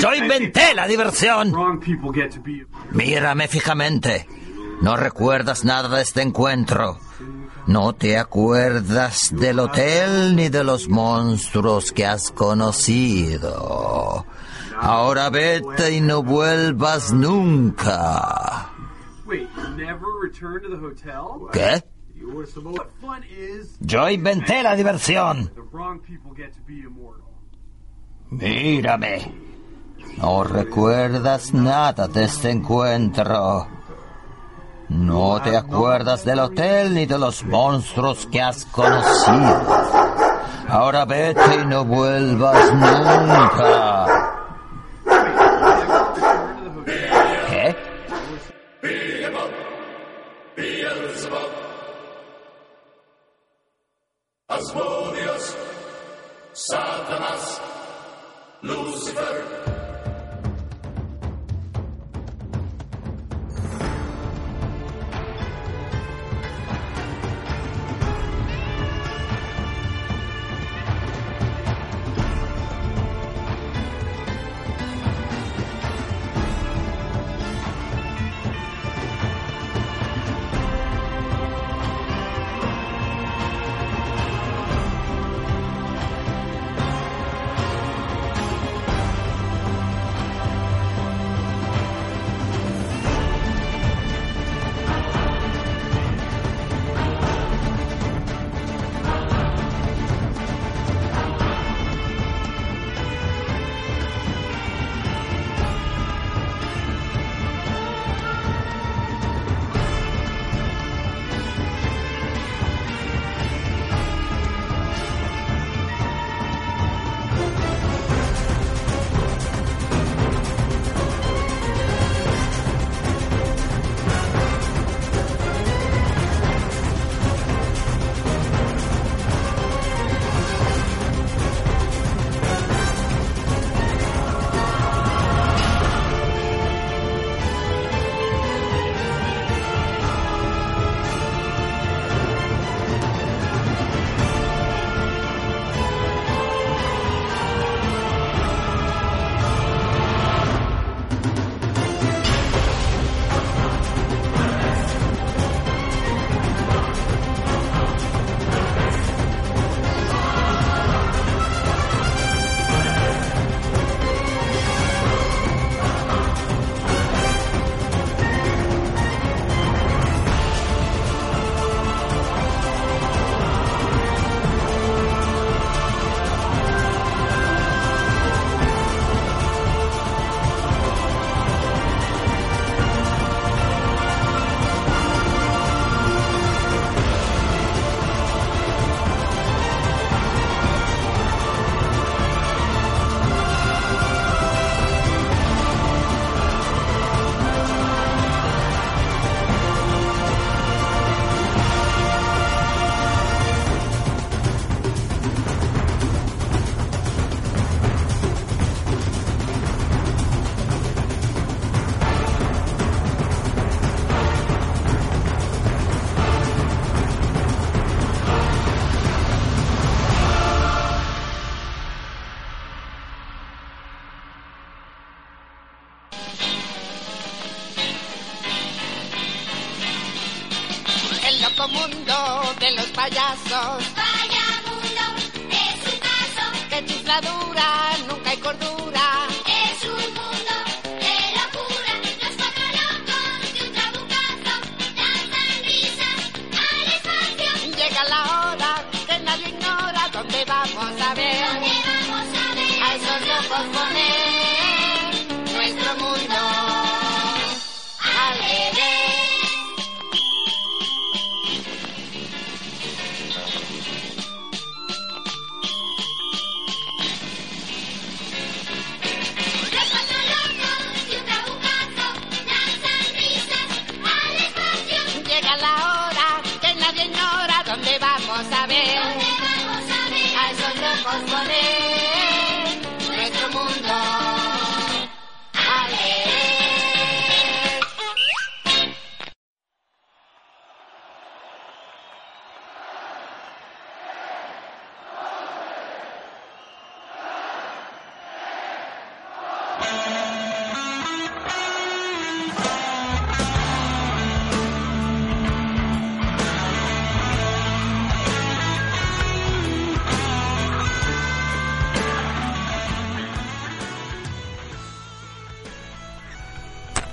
Yo inventé la diversión. Mírame fijamente. No recuerdas nada de este encuentro. No te acuerdas del hotel ni de los monstruos que has conocido. Ahora vete y no vuelvas nunca. ¿Qué? Yo inventé la diversión. Mírame. No recuerdas nada de este encuentro. No te acuerdas del hotel ni de los monstruos que has conocido. Ahora vete y no vuelvas nunca.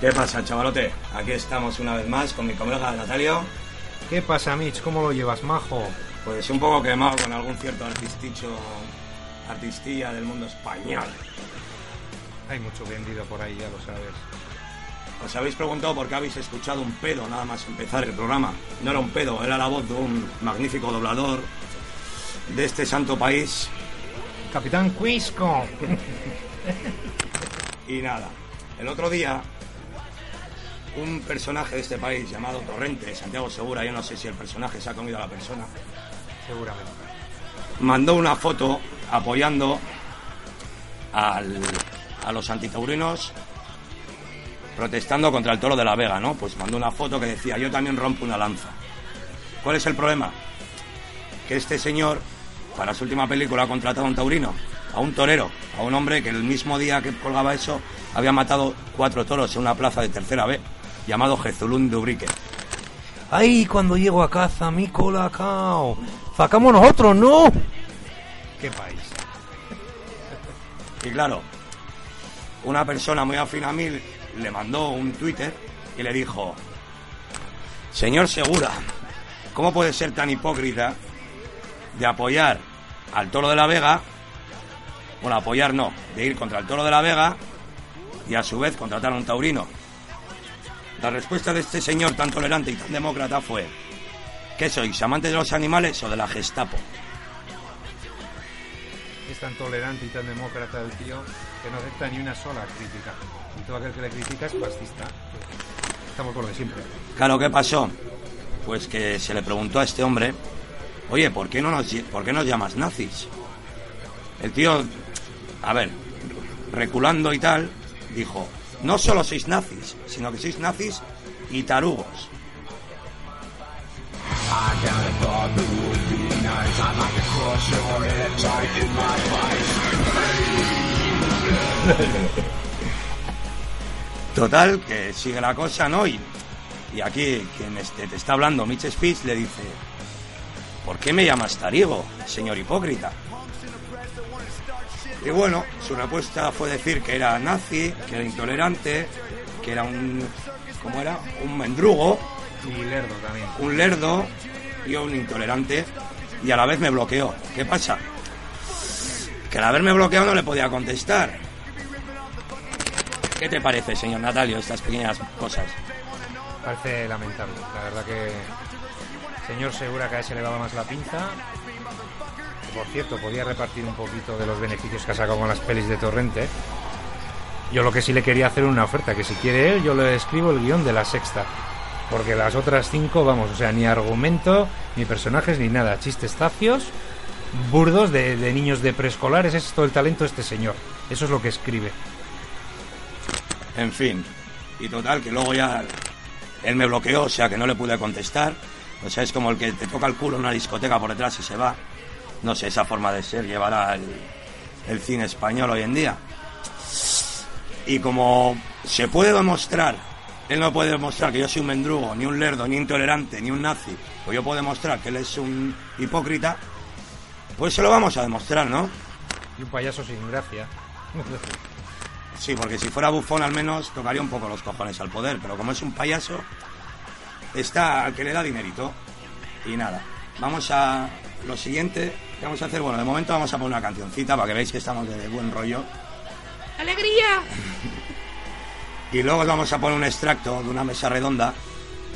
¿Qué pasa, chavalote? Aquí estamos una vez más con mi colega Natalio. ¿Qué pasa, Mitch? ¿Cómo lo llevas, majo? Pues un poco quemado con algún cierto artisticho, artistía del mundo español. Hay mucho vendido por ahí, ya lo sabes. Os habéis preguntado por qué habéis escuchado un pedo nada más empezar el programa. No era un pedo, era la voz de un magnífico doblador de este santo país. Capitán Quisco. Y nada, el otro día un personaje de este país llamado Torrente, Santiago Segura, yo no sé si el personaje se ha comido a la persona, Seguramente. mandó una foto apoyando al- a los antitaurinos protestando contra el toro de la Vega, ¿no? Pues mandó una foto que decía, yo también rompo una lanza. ¿Cuál es el problema? Que este señor, para su última película, ha contratado a un taurino, a un torero, a un hombre que el mismo día que colgaba eso había matado cuatro toros en una plaza de tercera B, llamado Jezulún de Ubrique. ¡Ay, cuando llego a casa, mi colacao! ¡Sacamos nosotros, no! ¿Qué país? Y claro, una persona muy afín a mí le mandó un Twitter y le dijo, Señor Segura, ¿cómo puede ser tan hipócrita de apoyar al toro de la Vega? Bueno, apoyar no, de ir contra el toro de la Vega y a su vez contratar a un taurino. La respuesta de este señor tan tolerante y tan demócrata fue, ¿qué sois, amantes de los animales o de la Gestapo? Es tan tolerante y tan demócrata el tío que no acepta ni una sola crítica. Y todo aquel que le critica es fascista. Estamos por lo de siempre. Claro, ¿qué pasó? Pues que se le preguntó a este hombre, oye, ¿por qué no nos, por qué nos llamas nazis? El tío, a ver, reculando y tal, dijo, no solo sois nazis, sino que sois nazis y tarugos. Total, que sigue la cosa, ¿no? Y, y aquí quien este, te está hablando, Mitch Spitz, le dice, ¿por qué me llamas tarigo, señor hipócrita? Y bueno, su respuesta fue decir que era nazi, que era intolerante, que era un... ¿Cómo era? Un mendrugo, Y Lerdo también. un lerdo y un intolerante y a la vez me bloqueó. ¿Qué pasa? Que al haberme bloqueado no le podía contestar. ¿Qué te parece, señor Natalio, estas pequeñas cosas? Parece lamentable. La verdad que... Señor Segura que a ese le daba más la pinza. Por cierto, podía repartir un poquito de los beneficios que ha sacado con las pelis de Torrente. Yo lo que sí le quería hacer una oferta, que si quiere él, yo le escribo el guion de la sexta. Porque las otras cinco, vamos, o sea, ni argumento, ni personajes, ni nada. Chistes zafios, burdos de, de niños de preescolares. Es todo el talento de este señor. Eso es lo que escribe. En fin. Y total, que luego ya él me bloqueó, o sea que no le pude contestar. O sea, es como el que te toca el culo en una discoteca por detrás y se va. No sé, esa forma de ser llevará el, el cine español hoy en día. Y como se puede demostrar, él no puede demostrar que yo soy un mendrugo, ni un lerdo, ni intolerante, ni un nazi, pues yo puedo demostrar que él es un hipócrita, pues se lo vamos a demostrar, ¿no? Y un payaso sin gracia. Sí, porque si fuera bufón al menos tocaría un poco los cojones al poder, pero como es un payaso, está al que le da dinerito. Y nada, vamos a lo siguiente que vamos a hacer. Bueno, de momento vamos a poner una cancioncita para que veáis que estamos de buen rollo. ¡Alegría! Y luego os vamos a poner un extracto de una mesa redonda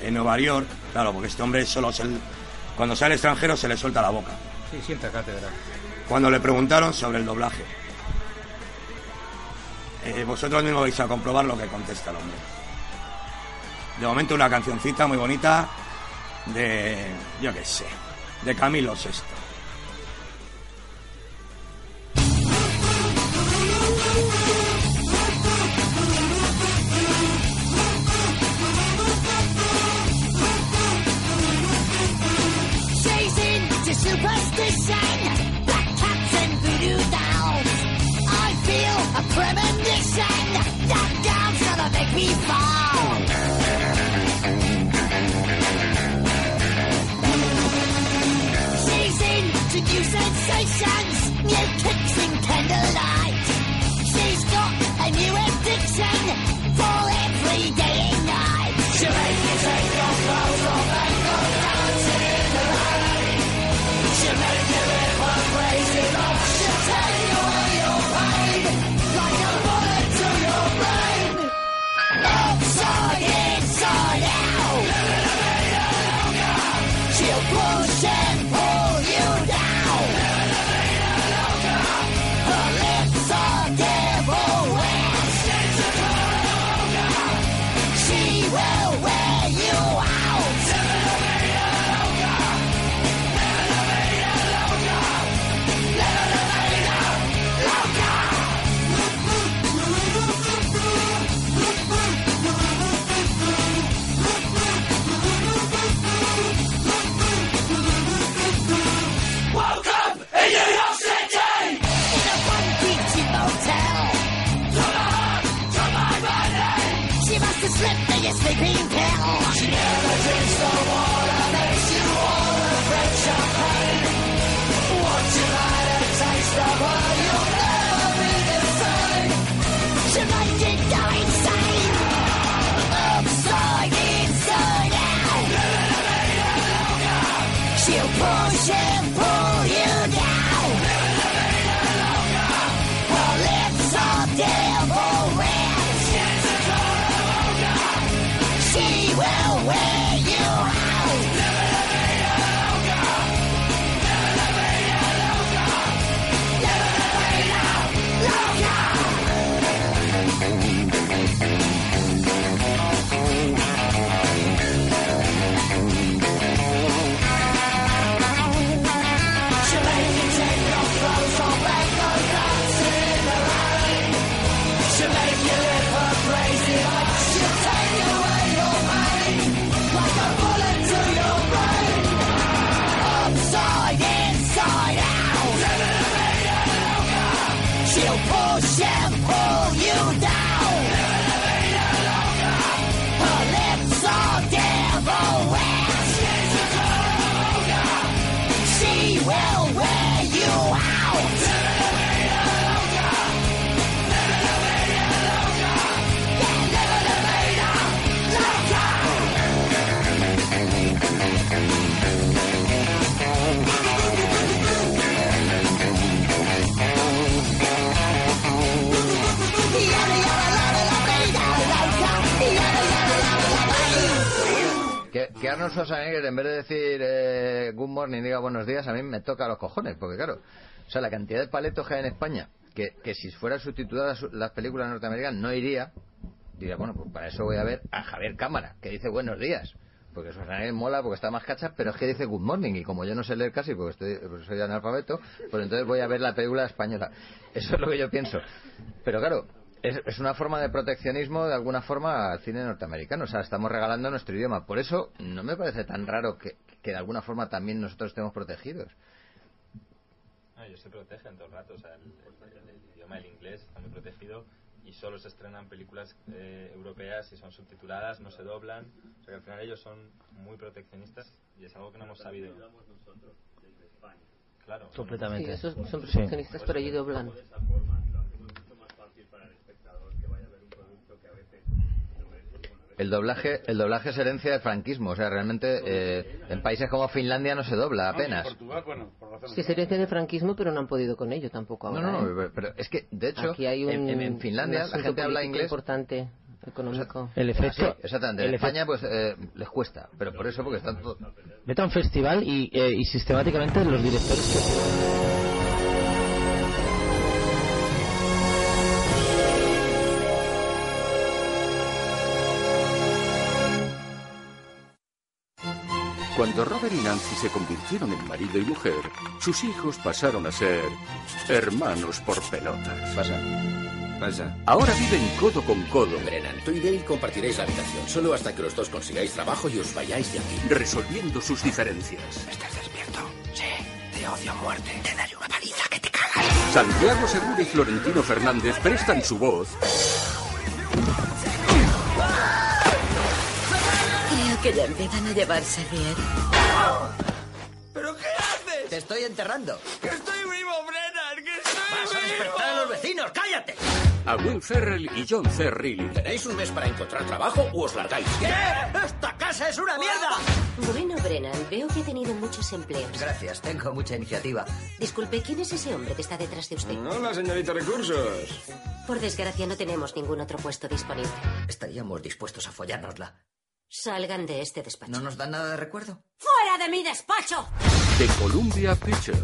en Nueva York. Claro, porque este hombre solo se, cuando sale al extranjero se le suelta la boca. Sí, sienta cátedra. Cuando le preguntaron sobre el doblaje. Eh, vosotros mismos vais a comprobar lo que contesta el hombre. De momento una cancioncita muy bonita de, yo qué sé, de Camilo Sesto. Arnold Schwarzenegger, en vez de decir eh, good morning, diga buenos días, a mí me toca los cojones, porque claro, o sea, la cantidad de paletos que hay en España, que, que si fueran subtituladas las películas norteamericanas no iría, diría, bueno, pues para eso voy a ver a Javier Cámara, que dice buenos días. Porque Schwarzenegger mola porque está más cacha, pero es que dice good morning y como yo no sé leer casi porque estoy, porque soy analfabeto, pues entonces voy a ver la película española. Eso es lo que yo pienso. Pero claro, es, es una forma de proteccionismo de alguna forma al cine norteamericano. O sea, estamos regalando nuestro idioma. Por eso no me parece tan raro que, que de alguna forma también nosotros estemos protegidos. No, ellos se protegen todo el rato, o sea, el, el- el idioma, el inglés está muy protegido y solo se estrenan películas eh, europeas y son subtituladas, no se doblan, o sea que al final ellos son muy proteccionistas y es algo que no hemos sabido. Claro. Completamente. Sí, esos son Sí. proteccionistas, pero allí doblan. El doblaje, el doblaje es herencia del franquismo. O sea, realmente eh, en países como Finlandia no se dobla apenas. Portugal, bueno, por razones. Sí, es herencia de franquismo, pero no han podido con ello tampoco No, ahora. no, ¿eh? no, pero es que, de hecho, Aquí hay un, en, en- Finlandia un la gente habla inglés. importante, económico. El efecto. Sí, exactamente. En el España, pues, eh, les cuesta. Pero por eso, porque están todo... Vete a un festival y, eh, y sistemáticamente los directores que Cuando Robert y Nancy se convirtieron en marido y mujer, sus hijos pasaron a ser hermanos por pelotas. Pasa. Pasa. Ahora viven codo con codo, Brennan, tú y Dale compartiréis la habitación, solo hasta que los dos consigáis trabajo y os vayáis de aquí. resolviendo sus diferencias. ¿Estás despierto? Sí, te odio a muerte. Te daré una paliza que te cagas. Santiago Segura y Florentino Fernández prestan su voz que ya empiezan a llevarse bien. ¿Pero qué haces? Te estoy enterrando. ¡Que estoy vivo, Brennan! ¡Que estoy ¡Vas a despertar a los vecinos! ¡Cállate! a Will Ferrell y John C. Reilly. ¿Tenéis un mes para encontrar trabajo o os largáis? ¿Qué? ¡Esta casa es una mierda! Bueno, Brennan, veo que ha tenido muchos empleos. Gracias, tengo mucha iniciativa. Disculpe, ¿quién es ese hombre que está detrás de usted? Hola, señorita Recursos. Por desgracia, no tenemos ningún otro puesto disponible. Estaríamos dispuestos a follárnosla. Salgan de este despacho. ¿No nos dan nada de recuerdo? ¡Fuera de mi despacho! De Columbia Pictures.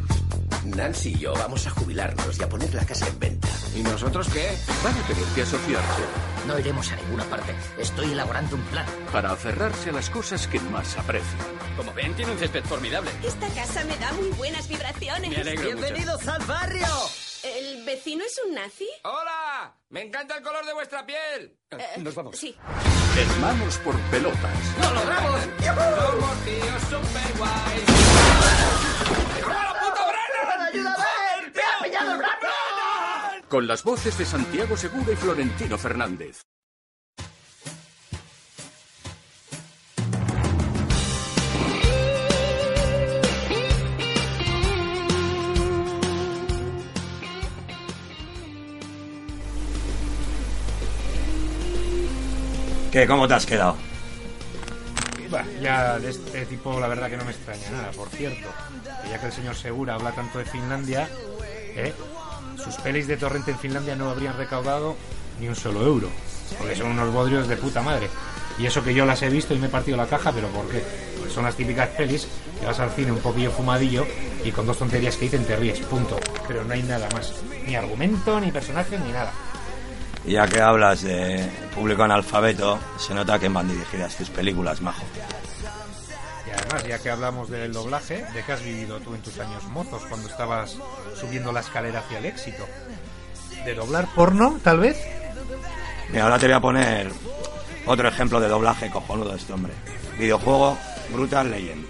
Nancy y yo vamos a jubilarnos y a poner la casa en venta. ¿Y nosotros qué? Van a tener que asociarse No iremos a ninguna parte. Estoy elaborando un plan. para aferrarse a las cosas que más aprecian. Como ven, tiene un césped formidable. Esta casa me da muy buenas vibraciones. Me alegro mucho. ¡Bienvenidos al barrio! ¿El vecino es un nazi? ¡Hola! ¡Me encanta el color de vuestra piel! Eh, Nos vamos. Sí. Hermanos por pelotas. ¡Lo logramos! Somos tíos super guays. ¡Ayúdame! ¡Me ha pillado el! Con las voces de Santiago Segura y Florentino Fernández. ¿Qué? ¿Cómo te has quedado? Bah, ya de este tipo la verdad que no me extraña nada. Por cierto, ya que el señor Segura habla tanto de Finlandia, ¿eh? sus pelis de torrente en Finlandia no habrían recaudado ni un solo euro. Porque son unos bodrios de puta madre. Y eso que yo las he visto y me he partido la caja, pero ¿por qué? Porque son las típicas pelis que vas al cine un poquillo fumadillo y con dos tonterías que dicen te ríes, punto. Pero no hay nada más. Ni argumento, ni personaje, ni nada. Ya que hablas de público analfabeto, se nota que van dirigidas tus películas, majo. Y además, ya que hablamos del doblaje, ¿de qué has vivido tú en tus años mozos cuando estabas subiendo la escalera hacia el éxito? ¿De doblar porno, tal vez? Mira, ahora te voy a poner otro ejemplo de doblaje cojonudo de este hombre. Videojuego Brutal Legend.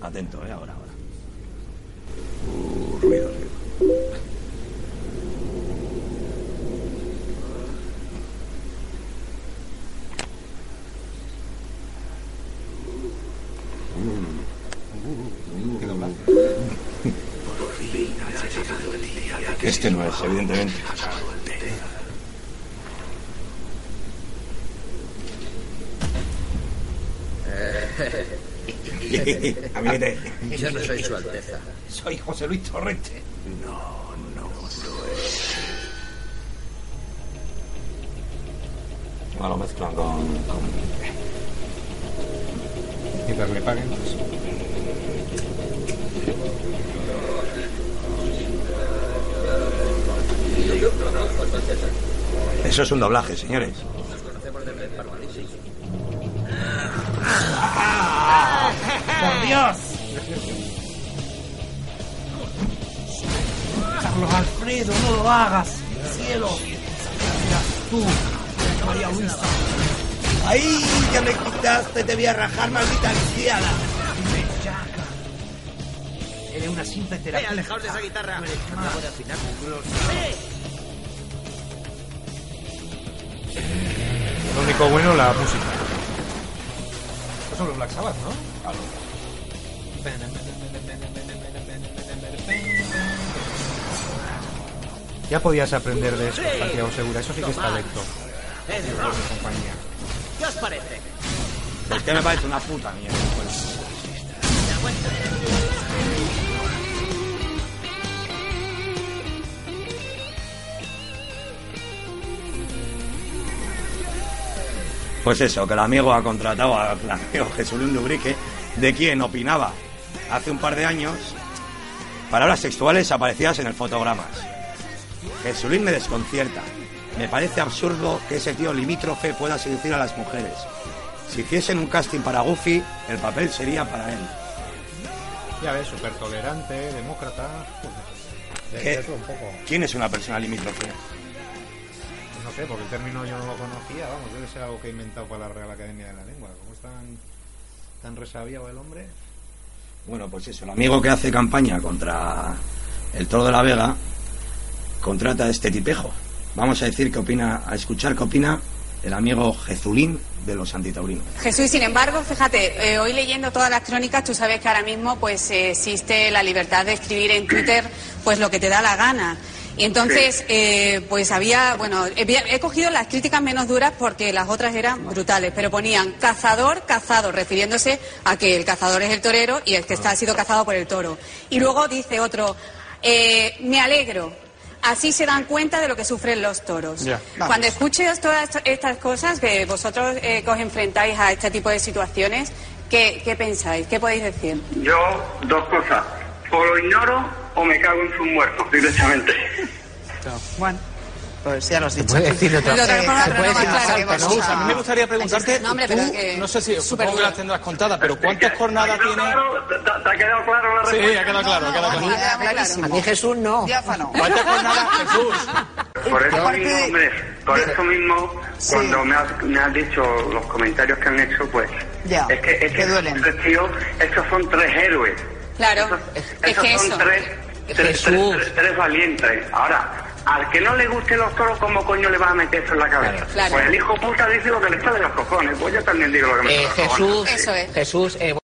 Atento, eh, ahora, ruido, ruido. Este no es, evidentemente. Gabinete. Yo no soy su Alteza. Soy José Luis Torrente. No, no lo es. No lo mezclan con. con... Mientras le paguen, pues. Eso es un doblaje, señores. Nos conocemos desde el ¡Por Dios! Carlos Alfredo, no lo hagas. Cielo. Tú, María Luisa. ¡Ay! Ya me quitaste, te voy a rajar, maldita anciana. Eres una simple terapia. alejaos de esa guitarra. Acabo de afinar Lo único bueno, la música. Estos son los Black Sabbath, ¿no? Claro. Ya podías aprender de eso, Santiago Segura. Eso sí que está lecto. Compañía. ¿Qué os parece? Pues que me parece una puta mierda. pues. Pues eso, que el amigo ha contratado al amigo Jesulín Dubrique, de quien opinaba hace un par de años palabras sexuales aparecidas en el fotogramas. Jesulín me desconcierta. Me parece absurdo que ese tío limítrofe pueda seducir a las mujeres. Si hiciesen un casting para Goofy, el papel sería para él. Ya ves, súper tolerante, demócrata. De, ¿Qué? de todo un poco. ¿Quién es una persona limítrofe? No sé, porque el término yo no lo conocía. Vamos, debe ser algo que he inventado para la Real Academia de la Lengua. Como es tan, tan resabiado el hombre. Bueno, pues eso, el amigo que hace campaña contra el toro de la Vega contrata a este tipejo. Vamos a decir qué opina, a escuchar qué opina el amigo Jezulín de los antitaurinos. Jesús, sin embargo, fíjate, eh, hoy leyendo todas las crónicas, tú sabes que ahora mismo pues eh, existe la libertad de escribir en Twitter pues lo que te da la gana. Y entonces, eh, pues había, bueno, he, he cogido las críticas menos duras porque las otras eran brutales, pero ponían cazador, cazado, refiriéndose a que el cazador es el torero y el que está ha sido cazado por el toro. Y luego dice otro, eh, me alegro, así se dan cuenta de lo que sufren los toros. Cuando escuches todas estas cosas, que vosotros eh, que os enfrentáis a este tipo de situaciones, ¿qué, qué pensáis? ¿Qué podéis decir? Yo, dos cosas. O lo ignoro o me cago en sus muertos directamente. Bueno, pues ya lo has dicho. puede decir de otra. ¿no? A mí me gustaría preguntarte, No, hombre, tú, que- no sé si, supongo que las tendrás contadas, pero ¿cuántas jornadas tiene? ¿Te, ha quedado claro la Sí, respuesta? ha quedado claro, ha quedado A mí claro. me queda clarísimo. A mí Jesús no. Diáfano. ¿Cuántas jornadas, Jesús? Por eso Aparte mismo, de- hombre, por eso mismo, Sí. cuando me has, me has dicho los comentarios que han hecho, pues, Ya, es que, es que duelen. estos son tres héroes. Claro, es Esos que son eso. tres, tres, tres, Jesús. tres- tres valientes. Ahora, al que no le gusten los toros, ¿cómo coño le vas a meter eso en la cabeza? Claro. Pues el hijo puta dice lo que le sale de los cojones. Pues yo también digo lo que me Eh, sale de los cojones. Jesús, Eso es. Jesús, eh,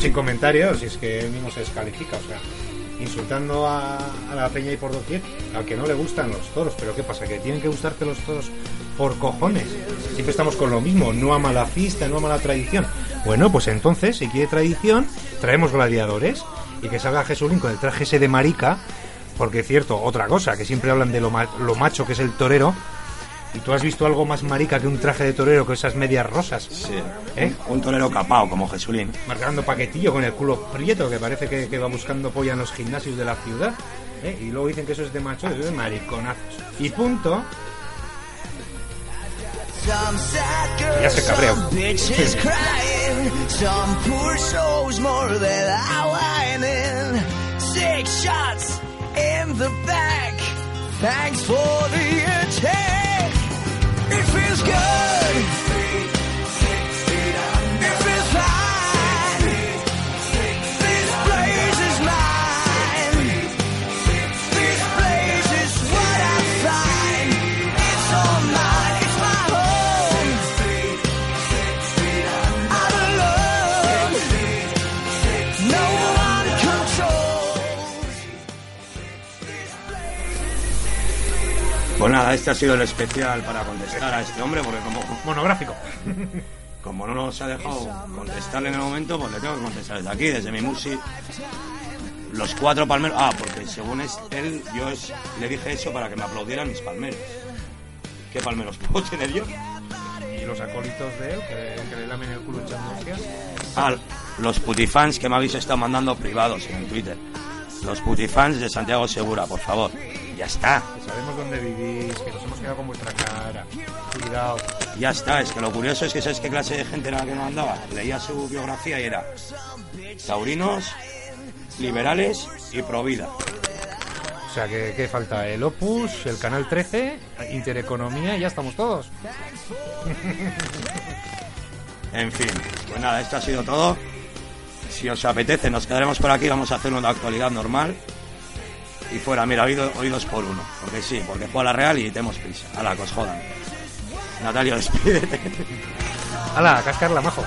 Sin comentarios, si es que él mismo se descalifica, o sea, insultando a, a la peña y por doquier, al que no le gustan los toros, pero ¿qué pasa? Que tienen que gustarte los toros por cojones. Siempre estamos con lo mismo, no ama la fiesta, no ama la tradición. Bueno, pues entonces, si quiere tradición, traemos gladiadores y que salga Jesulín con el traje ese de marica, porque es cierto, otra cosa, que siempre hablan de lo, ma- lo macho que es el torero, y tú has visto algo más marica que un traje de torero con esas medias rosas. Sí. ¿Eh? Un torero capao como Jesulín. marcando paquetillo con el culo prieto que parece que, que va buscando polla en los gimnasios de la ciudad ¿eh? y luego dicen que eso es de macho eso es de mariconazos y punto in the back. Thanks for the attack. It feels good. Nada, este ha sido el especial para contestar a este hombre, porque como, monográfico como no nos ha dejado contestarle en el momento, pues le tengo que contestar desde aquí, desde mi Musi. los cuatro palmeros. Ah, porque según es él, yo es- le dije eso para que me aplaudieran mis palmeros. ¿Qué palmeros puedo tener yo? Y los acólitos de él, que, que le lamen el culo echando hostias. Ah, los putifans que me habéis estado mandando privados en Twitter. Los putifans de Santiago Segura, por favor. Ya está. Que sabemos dónde vivís, que nos hemos quedado con vuestra cara. Cuidado. Ya está, es que lo curioso es que ¿sabes qué clase de gente era la que nos mandaba? Leía su biografía y era taurinos, liberales y provida. O sea, que, que falta el Opus, el Canal 13, Intereconomía y ya estamos todos. En fin, pues nada, esto ha sido todo. Si os apetece, nos quedaremos por aquí, vamos a hacer una actualidad normal. Y fuera, mira, oído- oídos por uno. Porque sí, porque juega la Real y tenemos prisa. A la que os jodan. Natalia, despídete. ¡Hala, a cascarla, majo!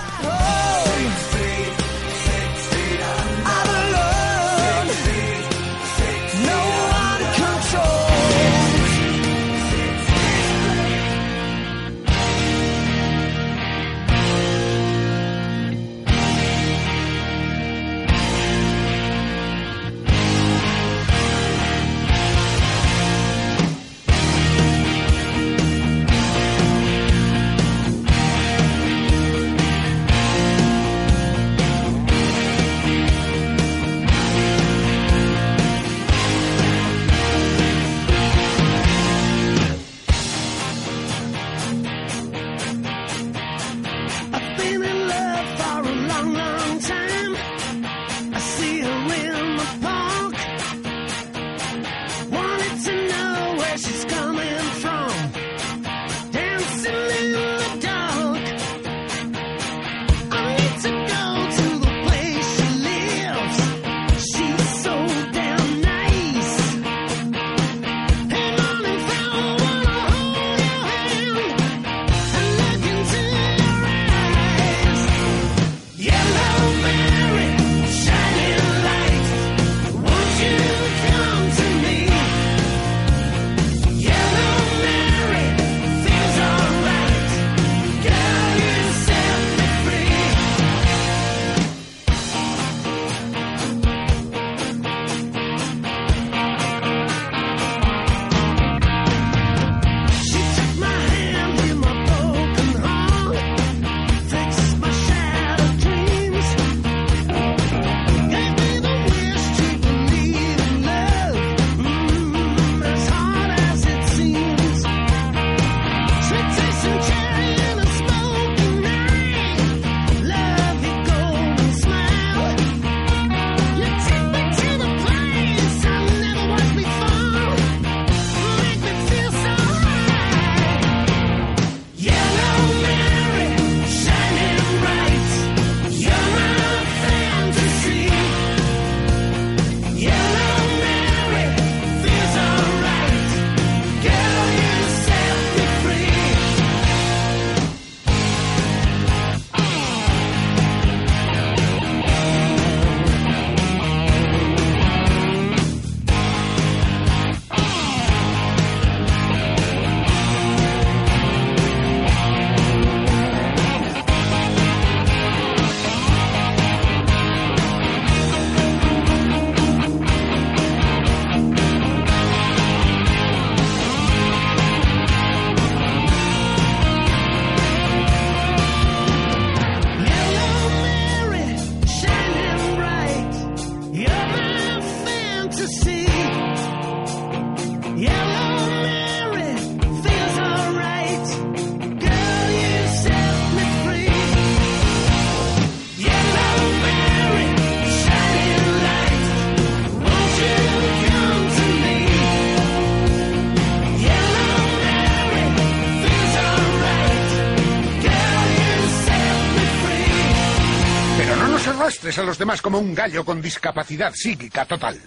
A los demás como un gallo con discapacidad psíquica total.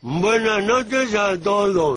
Buenas noches a todos.